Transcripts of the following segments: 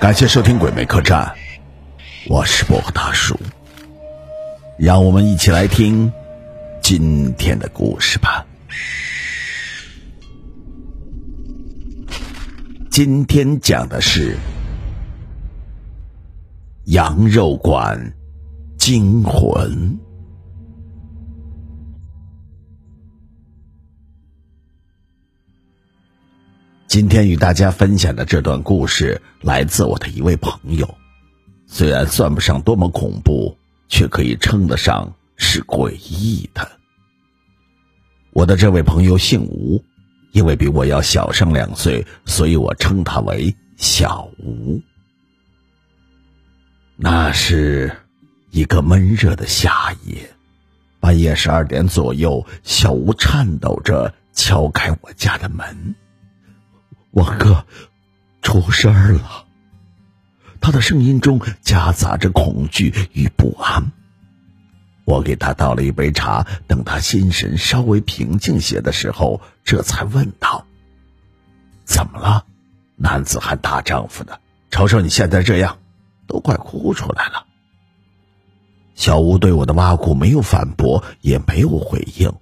感谢收听《鬼魅客栈》，我是薄荷大叔，让我们一起来听今天的故事吧。今天讲的是羊肉馆惊魂。今天与大家分享的这段故事来自我的一位朋友，虽然算不上多么恐怖，却可以称得上是诡异的。我的这位朋友姓吴，因为比我要小上两岁，所以我称他为小吴。那是一个闷热的夏夜，半夜十二点左右，小吴颤抖着敲开我家的门。王哥，出事儿了。他的声音中夹杂着恐惧与不安。我给他倒了一杯茶，等他心神稍微平静些的时候，这才问道：“怎么了？男子汉大丈夫的，瞅瞅你现在这样，都快哭出来了。”小吴对我的挖苦没有反驳，也没有回应，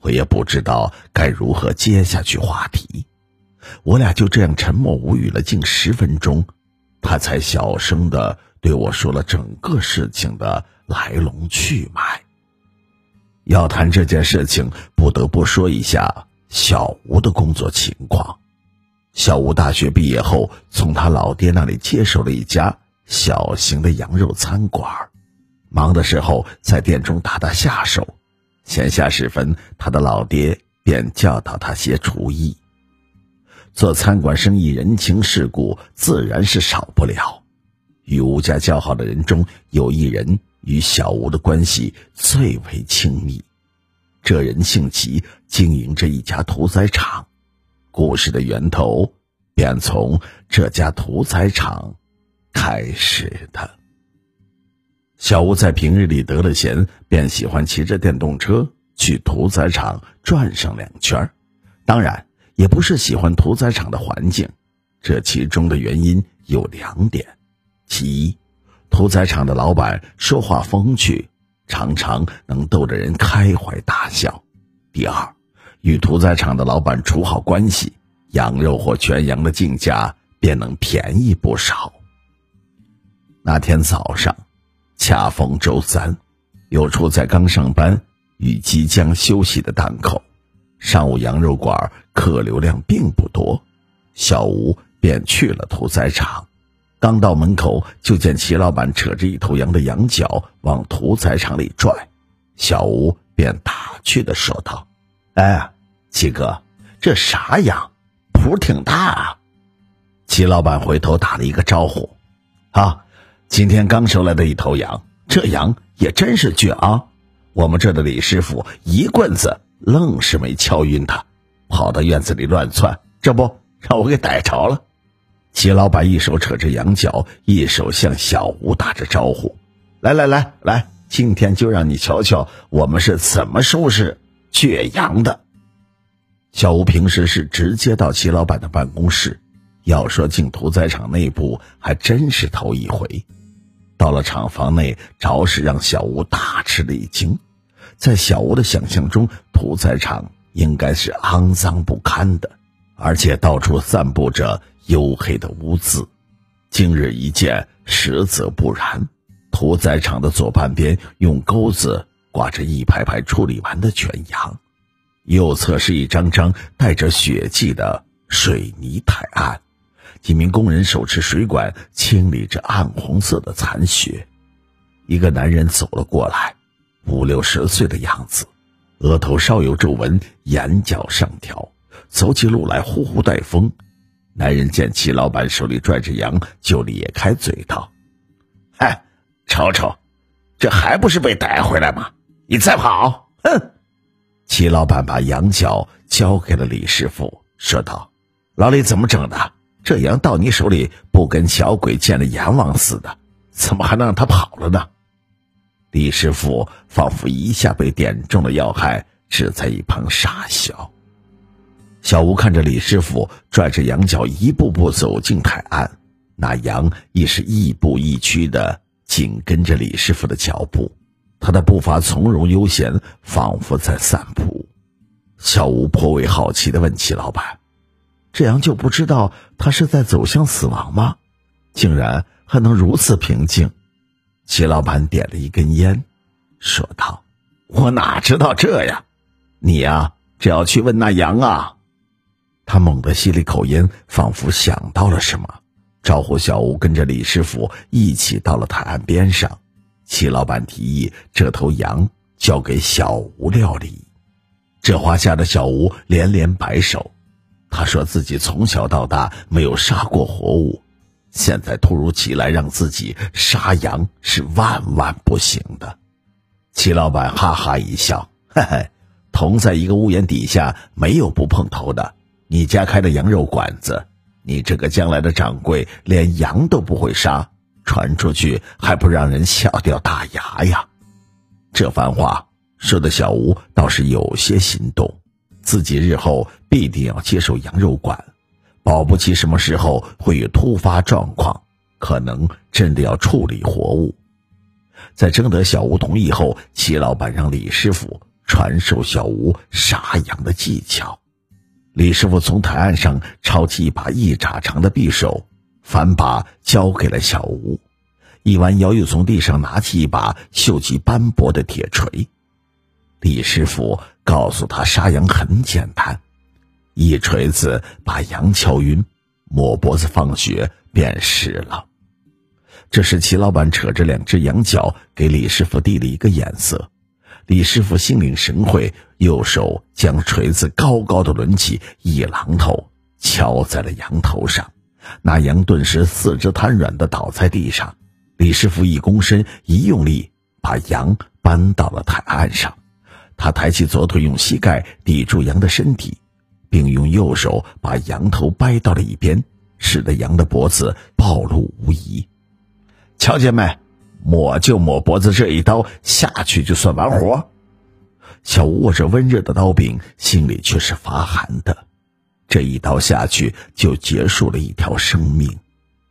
我也不知道该如何接下去话题。我俩就这样沉默无语了近十分钟，他才小声的对我说了整个事情的来龙去脉。要谈这件事情，不得不说一下小吴的工作情况。小吴大学毕业后，从他老爹那里接手了一家小型的羊肉餐馆，忙的时候在店中打打下手，闲暇时分，他的老爹便教导他些厨艺。做餐馆生意，人情世故自然是少不了。与吴家交好的人中，有一人与小吴的关系最为亲密。这人姓齐，经营着一家屠宰场。故事的源头便从这家屠宰场开始的。小吴在平日里得了闲，便喜欢骑着电动车去屠宰场转上两圈当然。也不是喜欢屠宰场的环境，这其中的原因有两点：其一，屠宰场的老板说话风趣，常常能逗得人开怀大笑；第二，与屠宰场的老板处好关系，羊肉或全羊的进价便能便宜不少。那天早上，恰逢周三，有处在刚上班与即将休息的档口。上午羊肉馆客流量并不多，小吴便去了屠宰场。刚到门口，就见齐老板扯着一头羊的羊角往屠宰场里拽，小吴便打趣的说道：“哎，齐哥，这啥羊？谱挺大啊！”齐老板回头打了一个招呼：“啊，今天刚收来的一头羊，这羊也真是倔啊！我们这的李师傅一棍子。”愣是没敲晕他，跑到院子里乱窜，这不让我给逮着了。齐老板一手扯着羊角，一手向小吴打着招呼：“来来来来，今天就让你瞧瞧我们是怎么收拾倔羊的。”小吴平时是直接到齐老板的办公室，要说进屠宰场内部还真是头一回。到了厂房内，着实让小吴大吃了一惊。在小吴的想象中，屠宰场应该是肮脏不堪的，而且到处散布着黝黑的污渍。今日一见，实则不然。屠宰场的左半边用钩子挂着一排排处理完的全羊，右侧是一张张带着血迹的水泥台案，几名工人手持水管清理着暗红色的残血。一个男人走了过来。五六十岁的样子，额头稍有皱纹，眼角上挑，走起路来呼呼带风。男人见齐老板手里拽着羊，就咧开嘴道：“哎，瞅瞅，这还不是被逮回来吗？你再跑，哼！”齐老板把羊角交给了李师傅，说道：“老李怎么整的？这羊到你手里，不跟小鬼见了阎王似的，怎么还能让他跑了呢？”李师傅仿佛一下被点中了要害，只在一旁傻笑。小吴看着李师傅拽着羊角一步步走进海岸，那羊亦是亦步亦趋的紧跟着李师傅的脚步，他的步伐从容悠闲，仿佛在散步。小吴颇为好奇的问齐老板：“这样就不知道他是在走向死亡吗？竟然还能如此平静？”齐老板点了一根烟，说道：“我哪知道这呀？你呀，只要去问那羊啊。”他猛地吸了一口烟，仿佛想到了什么，招呼小吴跟着李师傅一起到了海岸边上。齐老板提议，这头羊交给小吴料理。这话吓得小吴连连摆手。他说自己从小到大没有杀过活物，现在突如其来让自己杀羊是万万不行的。齐老板哈哈一笑：“嘿嘿，同在一个屋檐底下，没有不碰头的。”你家开的羊肉馆子，你这个将来的掌柜连羊都不会杀，传出去还不让人笑掉大牙呀？这番话说的小吴倒是有些心动，自己日后必定要接手羊肉馆，保不齐什么时候会有突发状况，可能真的要处理活物。在征得小吴同意后，齐老板让李师傅传授小吴杀羊的技巧。李师傅从台案上抄起一把一拃长的匕首，反把交给了小吴。一弯腰，又从地上拿起一把锈迹斑驳的铁锤。李师傅告诉他，杀羊很简单，一锤子把羊敲晕，抹脖子放血便是了。这时，齐老板扯着两只羊角给李师傅递了一个眼色。李师傅心领神会，右手将锤子高高的抡起，一榔头敲在了羊头上，那羊顿时四肢瘫软的倒在地上。李师傅一躬身，一用力，把羊搬到了台岸上。他抬起左腿，用膝盖抵住羊的身体，并用右手把羊头掰到了一边，使得羊的脖子暴露无遗。瞧见没？抹就抹脖子这一刀下去就算完活。小吴握着温热的刀柄，心里却是发寒的。这一刀下去就结束了一条生命。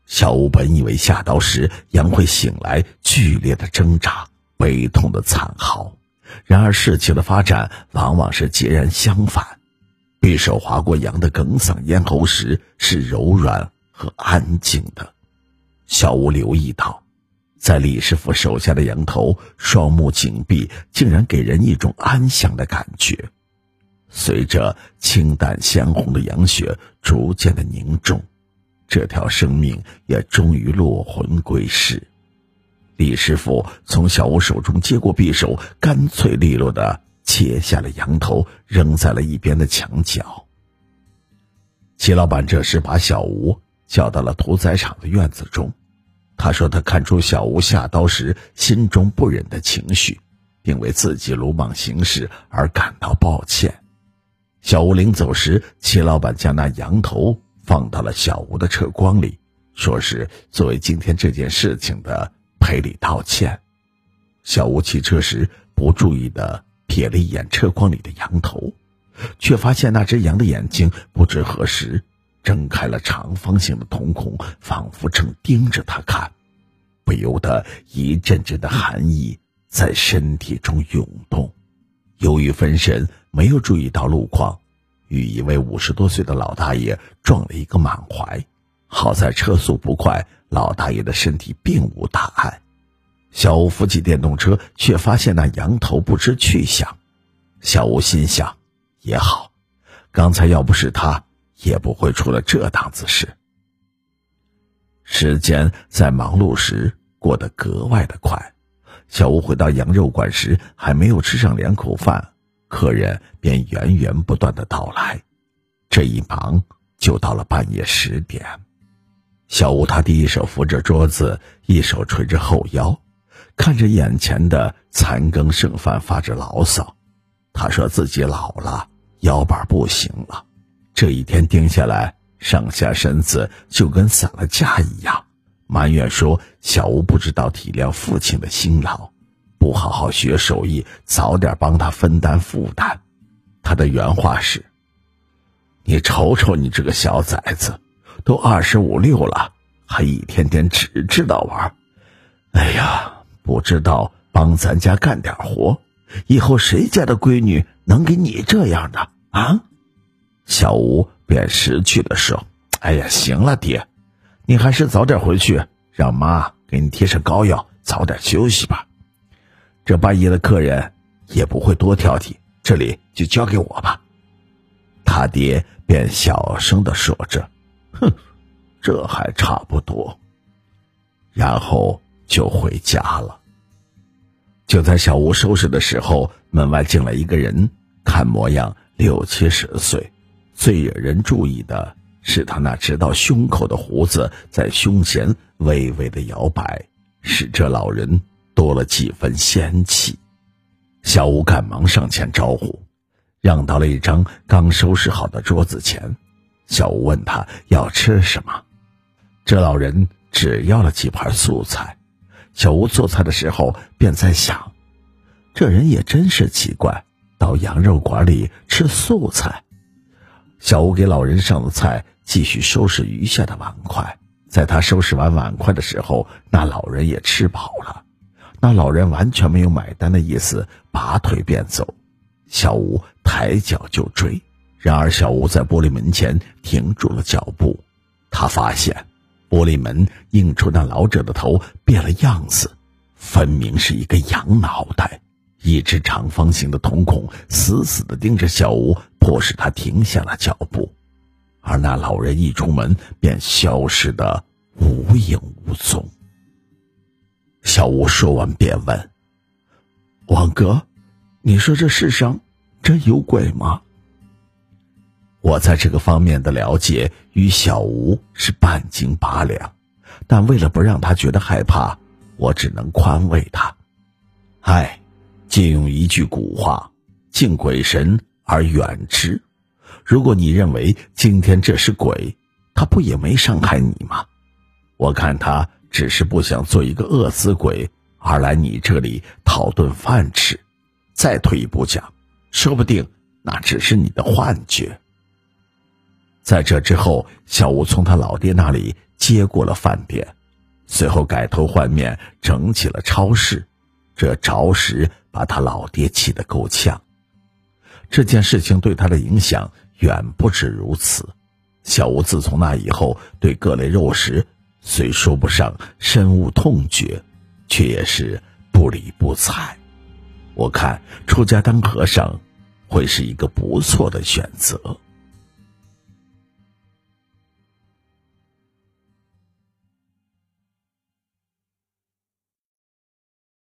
小吴本以为下刀时羊会醒来，剧烈的挣扎，悲痛的惨嚎。然而事情的发展往往是截然相反。匕首划过羊的哽嗓咽喉时，是柔软和安静的。小吴留意到。在李师傅手下的羊头，双目紧闭，竟然给人一种安详的感觉。随着清淡鲜红的羊血逐渐的凝重，这条生命也终于落魂归世。李师傅从小吴手中接过匕首，干脆利落的切下了羊头，扔在了一边的墙角。齐老板这时把小吴叫到了屠宰场的院子中。他说：“他看出小吴下刀时心中不忍的情绪，并为自己鲁莽行事而感到抱歉。”小吴临走时，齐老板将那羊头放到了小吴的车筐里，说是作为今天这件事情的赔礼道歉。小吴骑车时不注意的瞥了一眼车筐里的羊头，却发现那只羊的眼睛不知何时。睁开了长方形的瞳孔，仿佛正盯着他看，不由得一阵阵的寒意在身体中涌动。由于分神，没有注意到路况，与一位五十多岁的老大爷撞了一个满怀。好在车速不快，老大爷的身体并无大碍。小吴扶起电动车，却发现那羊头不知去向。小吴心想：也好，刚才要不是他。也不会出了这档子事。时间在忙碌时过得格外的快。小吴回到羊肉馆时，还没有吃上两口饭，客人便源源不断的到来。这一忙就到了半夜十点。小吴他第一手扶着桌子，一手捶着后腰，看着眼前的残羹剩饭发着牢骚。他说自己老了，腰板不行了。这一天盯下来，上下身子就跟散了架一样，埋怨说：“小吴不知道体谅父亲的辛劳，不好好学手艺，早点帮他分担负担。”他的原话是：“你瞅瞅你这个小崽子，都二十五六了，还一天天只知道玩。哎呀，不知道帮咱家干点活，以后谁家的闺女能给你这样的啊？小吴便识趣的说：“哎呀，行了，爹，你还是早点回去，让妈给你贴上膏药，早点休息吧。这半夜的客人也不会多挑剔，这里就交给我吧。”他爹便小声的说着：“哼，这还差不多。”然后就回家了。就在小吴收拾的时候，门外进来一个人，看模样六七十岁。最惹人注意的是，他那直到胸口的胡子在胸前微微的摇摆，使这老人多了几分仙气。小吴赶忙上前招呼。让到了一张刚收拾好的桌子前，小吴问他要吃什么，这老人只要了几盘素菜。小吴做菜的时候便在想，这人也真是奇怪，到羊肉馆里吃素菜。小吴给老人上了菜，继续收拾余下的碗筷。在他收拾完碗筷的时候，那老人也吃饱了。那老人完全没有买单的意思，拔腿便走。小吴抬脚就追，然而小吴在玻璃门前停住了脚步。他发现，玻璃门映出那老者的头变了样子，分明是一个羊脑袋，一只长方形的瞳孔死死地盯着小吴，迫使他停下了脚步。而那老人一出门便消失得无影无踪。小吴说完便问：“王哥。”你说这世上真有鬼吗？我在这个方面的了解与小吴是半斤八两，但为了不让他觉得害怕，我只能宽慰他。唉，借用一句古话：“敬鬼神而远之。”如果你认为今天这是鬼，他不也没伤害你吗？我看他只是不想做一个饿死鬼，而来你这里讨顿饭吃。再退一步讲，说不定那只是你的幻觉。在这之后，小吴从他老爹那里接过了饭店，随后改头换面整起了超市，这着实把他老爹气得够呛。这件事情对他的影响远不止如此。小吴自从那以后，对各类肉食虽说不上深恶痛绝，却也是不理不睬。我看出家当和尚，会是一个不错的选择。